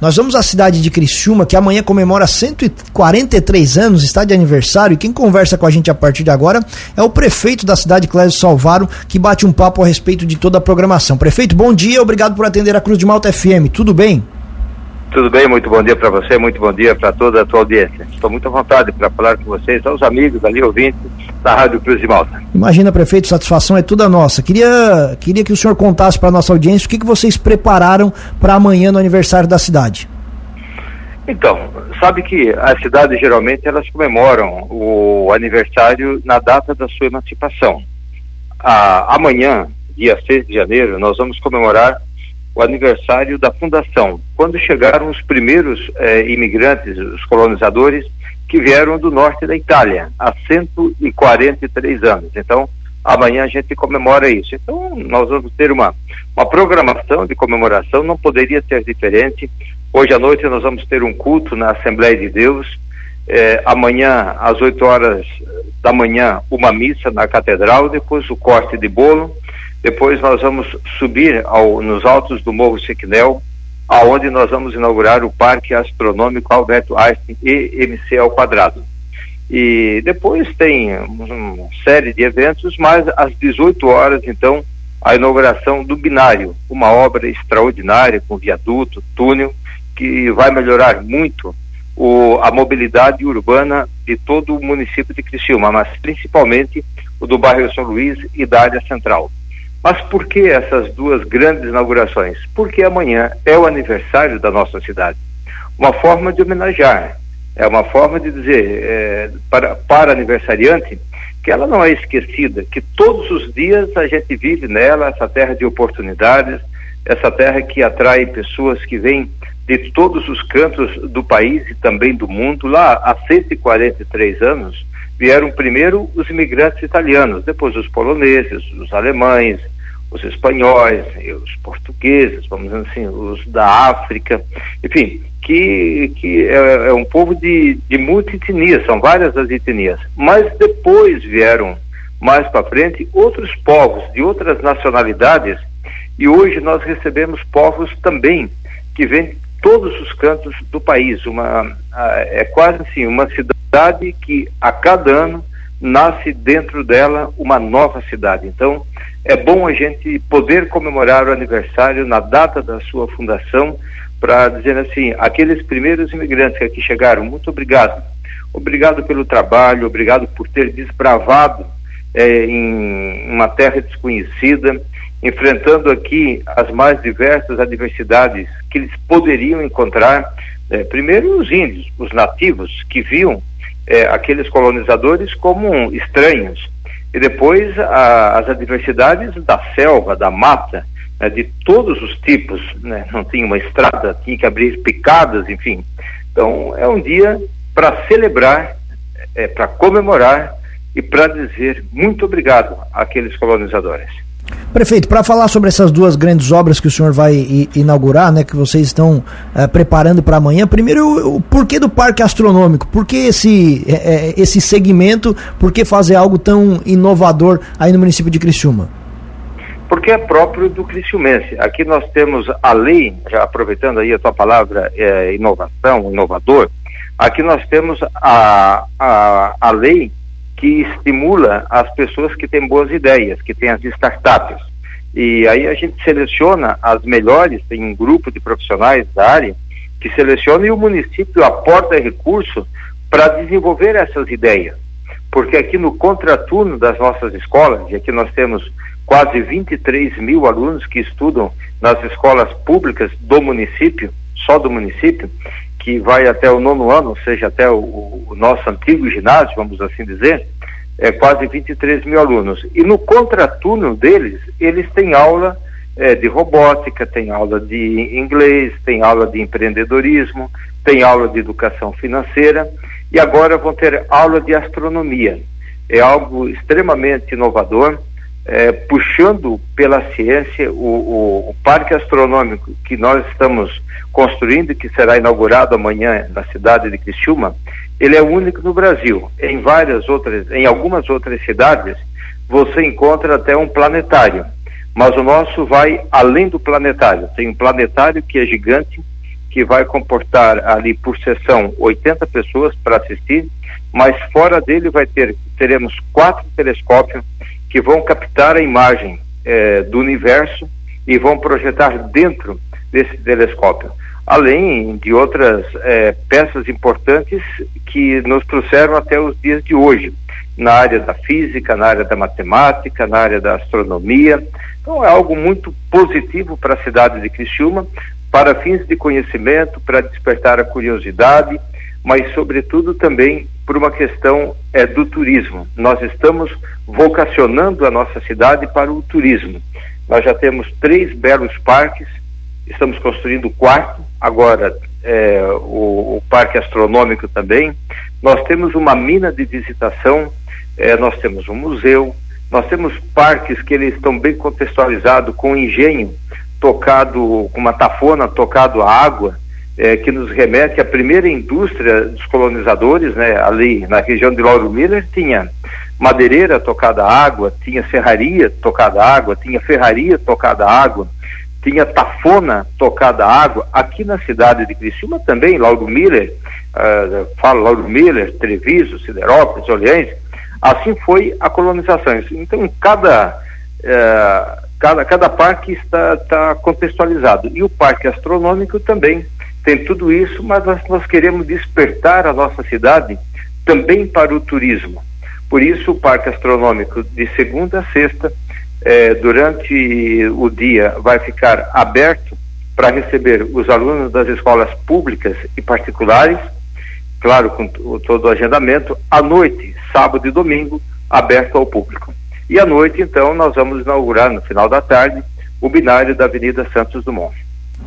Nós vamos à cidade de Criciúma, que amanhã comemora 143 anos, está de aniversário, e quem conversa com a gente a partir de agora é o prefeito da cidade, Clésio Salvaro, que bate um papo a respeito de toda a programação. Prefeito, bom dia, obrigado por atender a Cruz de Malta FM, tudo bem? Tudo bem, muito bom dia para você, muito bom dia para toda a tua audiência. Estou muito à vontade para falar com vocês, aos amigos ali, ouvintes da Rádio Cruz de Malta. Imagina, prefeito, satisfação é toda nossa. Queria, queria que o senhor contasse para a nossa audiência o que, que vocês prepararam para amanhã no aniversário da cidade. Então, sabe que as cidades geralmente elas comemoram o aniversário na data da sua emancipação. Ah, amanhã, dia 6 de janeiro, nós vamos comemorar o aniversário da fundação, quando chegaram os primeiros eh, imigrantes, os colonizadores, que vieram do norte da Itália, há 143 anos. Então, amanhã a gente comemora isso. Então, nós vamos ter uma, uma programação de comemoração, não poderia ser diferente. Hoje à noite nós vamos ter um culto na Assembleia de Deus. Eh, amanhã, às 8 horas da manhã, uma missa na Catedral, depois o corte de bolo depois nós vamos subir ao, nos altos do Morro Sequinel, aonde nós vamos inaugurar o Parque Astronômico Alberto Einstein EMC ao quadrado. E depois tem uma série de eventos, mas às 18 horas, então, a inauguração do binário, uma obra extraordinária com viaduto, túnel, que vai melhorar muito o, a mobilidade urbana de todo o município de Criciúma, mas principalmente o do bairro São Luís e da área central. Mas por que essas duas grandes inaugurações? Porque amanhã é o aniversário da nossa cidade. Uma forma de homenagear, é uma forma de dizer é, para, para aniversariante que ela não é esquecida, que todos os dias a gente vive nela, essa terra de oportunidades, essa terra que atrai pessoas que vêm de todos os cantos do país e também do mundo. Lá há 143 anos vieram primeiro os imigrantes italianos, depois os poloneses, os alemães, os espanhóis, os portugueses, vamos dizer assim, os da África, enfim, que, que é, é um povo de, de muita etnia, são várias as etnias. Mas depois vieram, mais para frente, outros povos de outras nacionalidades, e hoje nós recebemos povos também que vêm de todos os cantos do país. Uma, é quase assim, uma cidade que a cada ano nasce dentro dela uma nova cidade. Então, é bom a gente poder comemorar o aniversário na data da sua fundação para dizer assim, aqueles primeiros imigrantes que aqui chegaram, muito obrigado. Obrigado pelo trabalho, obrigado por ter desbravado é, em uma terra desconhecida, enfrentando aqui as mais diversas adversidades que eles poderiam encontrar. É, primeiro os índios, os nativos, que viam é, aqueles colonizadores como estranhos, e depois a, as adversidades da selva, da mata, né, de todos os tipos, né? não tinha uma estrada, tinha que abrir picadas, enfim. Então é um dia para celebrar, é, para comemorar e para dizer muito obrigado àqueles colonizadores. Prefeito, para falar sobre essas duas grandes obras que o senhor vai inaugurar, né, que vocês estão é, preparando para amanhã, primeiro o, o, porquê do parque astronômico? Por que esse, é, esse segmento? Por que fazer algo tão inovador aí no município de Criciúma? Porque é próprio do criciumense. Aqui nós temos a lei, já aproveitando aí a tua palavra, é, inovação, inovador, aqui nós temos a, a, a lei que estimula as pessoas que têm boas ideias, que têm as startups. E aí a gente seleciona as melhores, tem um grupo de profissionais da área que seleciona e o município aporta recurso para desenvolver essas ideias. Porque aqui no contraturno das nossas escolas, e aqui nós temos quase 23 mil alunos que estudam nas escolas públicas do município, só do município, que vai até o nono ano, ou seja, até o, o nosso antigo ginásio, vamos assim dizer, é quase 23 mil alunos. E no contraturno deles, eles têm aula é, de robótica, tem aula de inglês, tem aula de empreendedorismo, tem aula de educação financeira e agora vão ter aula de astronomia. É algo extremamente inovador é, puxando pela ciência o, o, o, parque astronômico que nós estamos construindo, que será inaugurado amanhã na cidade de Criciúma, ele é único no Brasil. Em várias outras, em algumas outras cidades, você encontra até um planetário, mas o nosso vai além do planetário. Tem um planetário que é gigante, que vai comportar ali por sessão 80 pessoas para assistir, mas fora dele vai ter teremos quatro telescópios que vão captar a imagem eh, do universo e vão projetar dentro desse telescópio, além de outras eh, peças importantes que nos trouxeram até os dias de hoje, na área da física, na área da matemática, na área da astronomia. Então é algo muito positivo para a cidade de Criciúma, para fins de conhecimento, para despertar a curiosidade, mas sobretudo também por uma questão é, do turismo. Nós estamos vocacionando a nossa cidade para o turismo. Nós já temos três belos parques, estamos construindo o quarto, agora é, o, o, Parque Astronômico também. Nós temos uma mina de visitação, é, nós temos um museu, nós temos parques que eles estão bem contextualizados com engenho tocado, com uma tafona tocado a água, é, que nos remete à primeira indústria dos colonizadores, né, ali na região de Lauro Miller, tinha madeireira tocada água, tinha serraria tocada água, tinha ferraria tocada água, tinha tafona tocada água. Aqui na cidade de Criciúma também, Lauro Miller, uh, Lauro Miller, Treviso, Siderópolis, Orleans, assim foi a colonização. Então, cada, uh, cada, cada parque está, está contextualizado. E o parque astronômico também tem tudo isso, mas nós, nós queremos despertar a nossa cidade também para o turismo. Por isso, o Parque Astronômico, de segunda a sexta, eh, durante o dia, vai ficar aberto para receber os alunos das escolas públicas e particulares, claro, com todo o agendamento. À noite, sábado e domingo, aberto ao público. E à noite, então, nós vamos inaugurar, no final da tarde, o binário da Avenida Santos Dumont.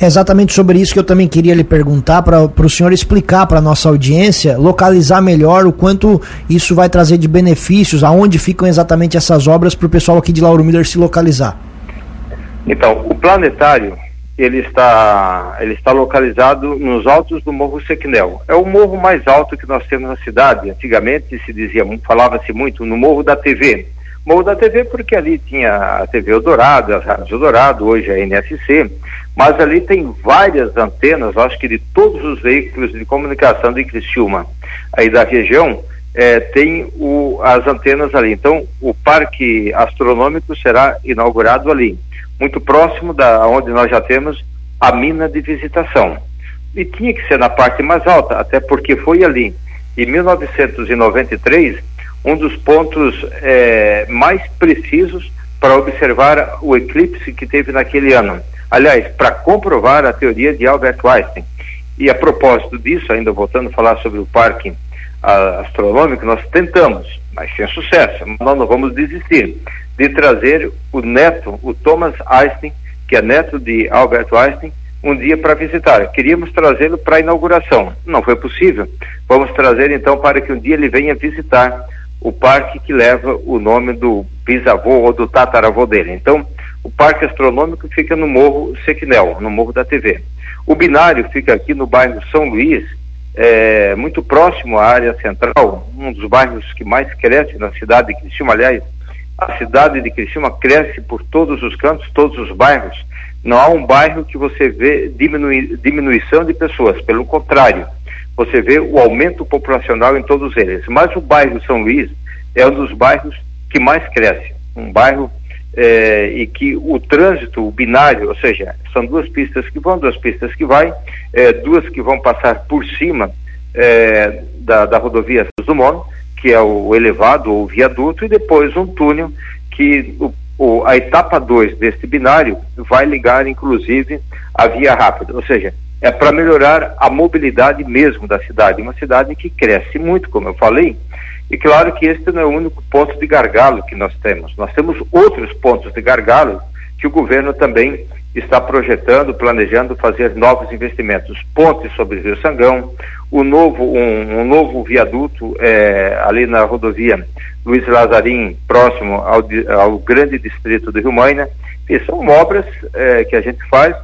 É exatamente sobre isso que eu também queria lhe perguntar, para o senhor explicar para a nossa audiência, localizar melhor o quanto isso vai trazer de benefícios, aonde ficam exatamente essas obras para o pessoal aqui de Lauro Miller se localizar. Então, o planetário ele está, ele está localizado nos altos do Morro Sequinel. É o morro mais alto que nós temos na cidade. Antigamente se dizia, falava-se muito no Morro da TV. Morro da TV porque ali tinha a TV Eldorado, a Rádio Eldorado, hoje a NSC, mas ali tem várias antenas, acho que de todos os veículos de comunicação de Criciúma, aí da região, é, tem o, as antenas ali. Então, o parque astronômico será inaugurado ali, muito próximo da onde nós já temos a mina de visitação. E tinha que ser na parte mais alta, até porque foi ali, em 1993, um dos pontos é, mais precisos para observar o eclipse que teve naquele ano. Aliás, para comprovar a teoria de Albert Einstein. E a propósito disso, ainda voltando a falar sobre o parque a, astronômico, nós tentamos, mas sem sucesso, nós não vamos desistir, de trazer o neto, o Thomas Einstein, que é neto de Albert Einstein, um dia para visitar. Queríamos trazê-lo para a inauguração. Não foi possível. Vamos trazer então para que um dia ele venha visitar o parque que leva o nome do bisavô ou do tataravô dele. Então, o Parque Astronômico fica no Morro Sequinel, no Morro da TV. O binário fica aqui no bairro São Luís, é, muito próximo à área central, um dos bairros que mais cresce na cidade de Criciúma. Aliás, a cidade de Criciúma cresce por todos os cantos, todos os bairros. Não há um bairro que você vê diminui, diminuição de pessoas, pelo contrário, você vê o aumento populacional em todos eles. Mas o bairro São Luís é um dos bairros que mais cresce. Um bairro é, e que o trânsito o binário, ou seja, são duas pistas que vão, duas pistas que vai, é, duas que vão passar por cima é, da, da rodovia Dumont, que é o elevado ou viaduto, e depois um túnel que o, o, a etapa 2 deste binário vai ligar, inclusive, a via rápida, ou seja, é para melhorar a mobilidade mesmo da cidade, uma cidade que cresce muito, como eu falei, e claro que este não é o único ponto de gargalo que nós temos. Nós temos outros pontos de gargalo que o governo também está projetando, planejando fazer novos investimentos. Pontes sobre o Rio Sangão, o novo, um, um novo viaduto é, ali na rodovia Luiz Lazarim, próximo ao, ao grande distrito do Rio Maina. E são obras é, que a gente faz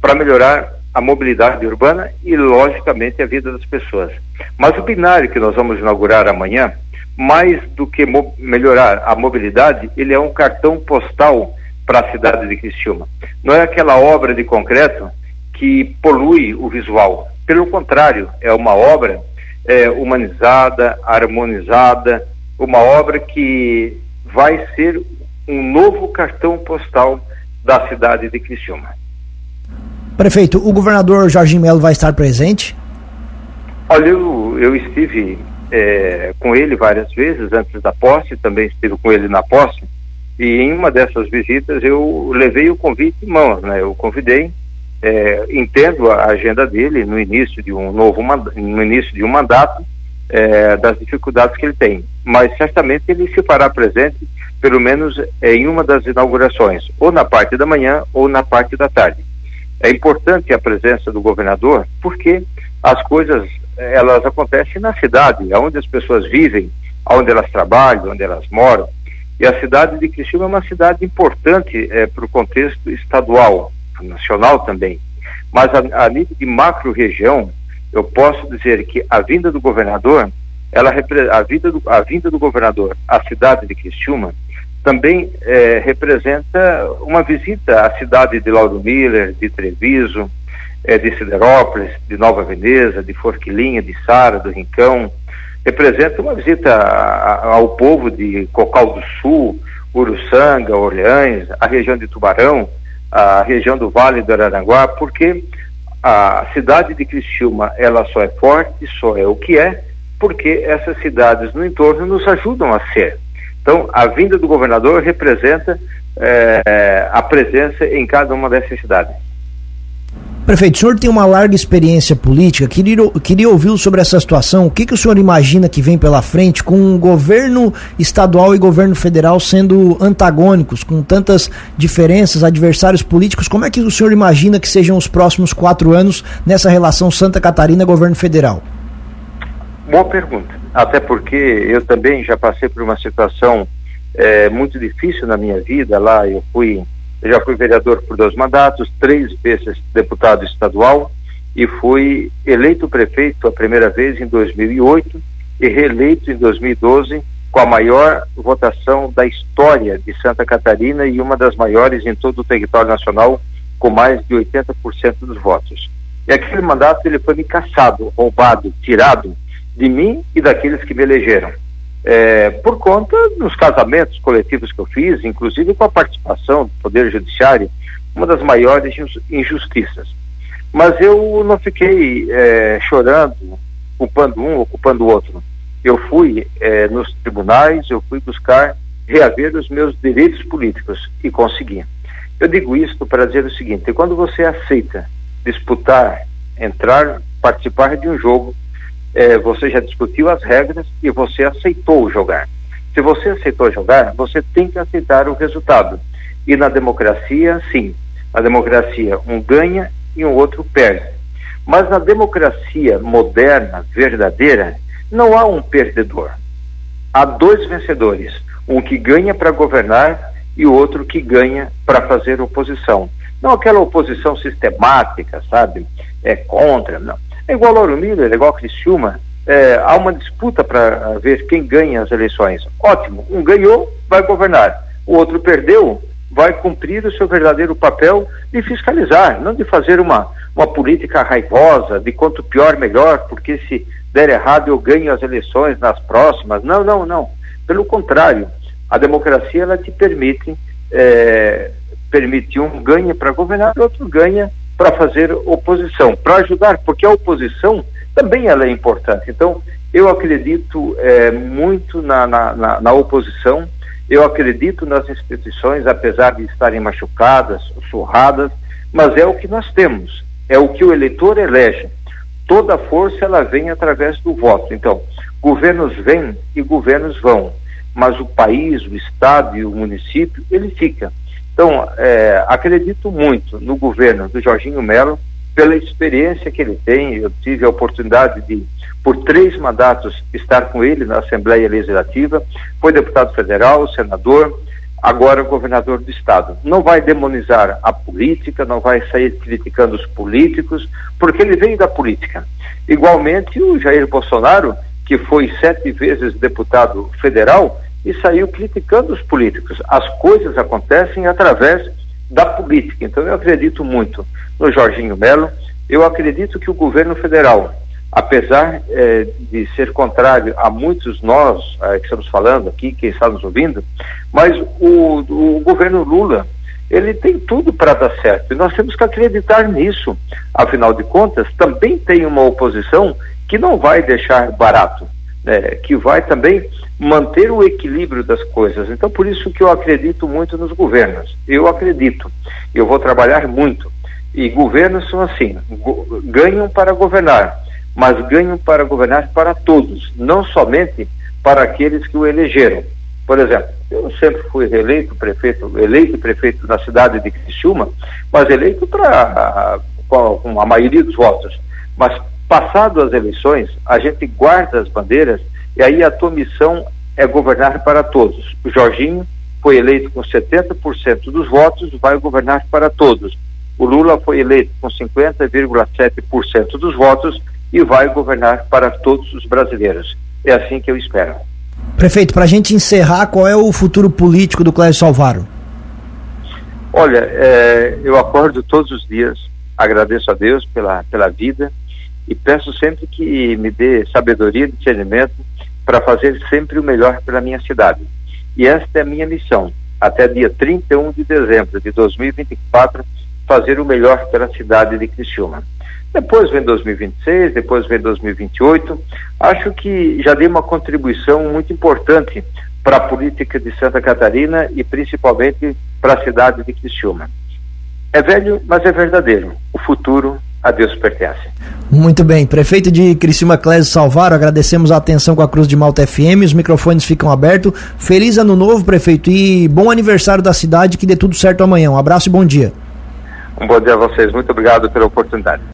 para melhorar a mobilidade urbana e, logicamente, a vida das pessoas. Mas o binário que nós vamos inaugurar amanhã, mais do que melhorar a mobilidade, ele é um cartão postal para a cidade de Criciúma. Não é aquela obra de concreto que polui o visual. Pelo contrário, é uma obra é, humanizada, harmonizada, uma obra que vai ser um novo cartão postal da cidade de Criciúma. Prefeito, o governador Jorginho Melo vai estar presente? Olha, eu, eu estive é, com ele várias vezes antes da posse, também estive com ele na posse, e em uma dessas visitas eu levei o convite em mãos, né? Eu convidei, é, entendo a agenda dele no início de um novo no início de um mandato, é, das dificuldades que ele tem, mas certamente ele se fará presente, pelo menos em uma das inaugurações, ou na parte da manhã ou na parte da tarde. É importante a presença do governador, porque as coisas elas acontecem na cidade, onde as pessoas vivem, onde elas trabalham, onde elas moram. E a cidade de Criciúma é uma cidade importante é, para o contexto estadual, nacional também. Mas a, a nível de macro-região, eu posso dizer que a vinda do governador, ela a, vida do, a vinda do governador à cidade de Criciúma também é, representa uma visita à cidade de Lauro Miller, de Treviso, é, de Siderópolis, de Nova Veneza, de Forquilinha, de Sara, do Rincão. Representa uma visita ao povo de Cocal do Sul, Uruçanga, Orleães, a região de Tubarão, a região do Vale do Araranguá, porque a cidade de Criciúma, ela só é forte, só é o que é, porque essas cidades no entorno nos ajudam a ser. Então, a vinda do governador representa é, a presença em cada uma dessas cidades. Prefeito, o senhor tem uma larga experiência política, queria, queria ouvi-lo sobre essa situação. O que, que o senhor imagina que vem pela frente com o governo estadual e governo federal sendo antagônicos, com tantas diferenças, adversários políticos? Como é que o senhor imagina que sejam os próximos quatro anos nessa relação Santa Catarina-governo federal? Boa pergunta. Até porque eu também já passei por uma situação é, muito difícil na minha vida. Lá eu fui eu já fui vereador por dois mandatos, três vezes deputado estadual e fui eleito prefeito a primeira vez em 2008 e reeleito em 2012 com a maior votação da história de Santa Catarina e uma das maiores em todo o território nacional, com mais de 80% dos votos. E aquele mandato ele foi me caçado, roubado, tirado de mim e daqueles que me elegeram é, por conta dos casamentos coletivos que eu fiz, inclusive com a participação do Poder Judiciário, uma das maiores injustiças. Mas eu não fiquei é, chorando, culpando um ou culpando o outro. Eu fui é, nos tribunais, eu fui buscar reaver os meus direitos políticos e consegui. Eu digo isto para dizer o seguinte: quando você aceita disputar, entrar, participar de um jogo, é, você já discutiu as regras e você aceitou jogar. Se você aceitou jogar, você tem que aceitar o resultado. E na democracia, sim. Na democracia, um ganha e um outro perde. Mas na democracia moderna, verdadeira, não há um perdedor. Há dois vencedores: um que ganha para governar e o outro que ganha para fazer oposição. Não aquela oposição sistemática, sabe? É contra, não. É igual Lauro Miller, é igual Criciúma. É, há uma disputa para ver quem ganha as eleições. Ótimo, um ganhou, vai governar. O outro perdeu, vai cumprir o seu verdadeiro papel de fiscalizar, não de fazer uma, uma política raivosa, de quanto pior, melhor, porque se der errado eu ganho as eleições nas próximas. Não, não, não. Pelo contrário, a democracia ela te permite, é, permite um ganha para governar, outro ganha para fazer oposição, para ajudar, porque a oposição também ela é importante. Então, eu acredito é, muito na, na, na, na, oposição, eu acredito nas instituições, apesar de estarem machucadas, surradas, mas é o que nós temos, é o que o eleitor elege. Toda força ela vem através do voto. Então, governos vêm e governos vão, mas o país, o estado e o município, ele fica. Então, é, acredito muito no governo do Jorginho Melo, pela experiência que ele tem. Eu tive a oportunidade de, por três mandatos, estar com ele na Assembleia Legislativa. Foi deputado federal, senador, agora governador do Estado. Não vai demonizar a política, não vai sair criticando os políticos, porque ele veio da política. Igualmente, o Jair Bolsonaro, que foi sete vezes deputado federal, e saiu criticando os políticos. As coisas acontecem através da política. Então eu acredito muito no Jorginho Melo, eu acredito que o governo federal, apesar eh, de ser contrário a muitos nós eh, que estamos falando aqui, quem está nos ouvindo, mas o, o governo Lula, ele tem tudo para dar certo. E nós temos que acreditar nisso. Afinal de contas, também tem uma oposição que não vai deixar barato, né, que vai também manter o equilíbrio das coisas. Então, por isso que eu acredito muito nos governos. Eu acredito. Eu vou trabalhar muito. E governos são assim, ganham para governar, mas ganham para governar para todos, não somente para aqueles que o elegeram. Por exemplo, eu sempre fui eleito prefeito, eleito prefeito na cidade de Criciúma, mas eleito para com a maioria dos votos. Mas passado as eleições, a gente guarda as bandeiras e aí a tua missão é governar para todos. O Jorginho foi eleito com 70% dos votos, vai governar para todos. O Lula foi eleito com 50,7% dos votos e vai governar para todos os brasileiros. É assim que eu espero. Prefeito, para a gente encerrar, qual é o futuro político do Clécio Salvaro? Olha, é, eu acordo todos os dias, agradeço a Deus pela, pela vida e peço sempre que me dê sabedoria e discernimento para fazer sempre o melhor pela minha cidade. E esta é a minha missão, até dia 31 de dezembro de 2024, fazer o melhor pela cidade de Criciúma. Depois vem 2026, depois vem 2028. Acho que já dei uma contribuição muito importante para a política de Santa Catarina e principalmente para a cidade de Criciúma. É velho, mas é verdadeiro. O futuro a Deus pertence. Muito bem. Prefeito de Criciúma Clésio Salvaro, agradecemos a atenção com a Cruz de Malta FM, os microfones ficam abertos. Feliz ano novo, prefeito, e bom aniversário da cidade, que dê tudo certo amanhã. Um abraço e bom dia. Um bom dia a vocês. Muito obrigado pela oportunidade.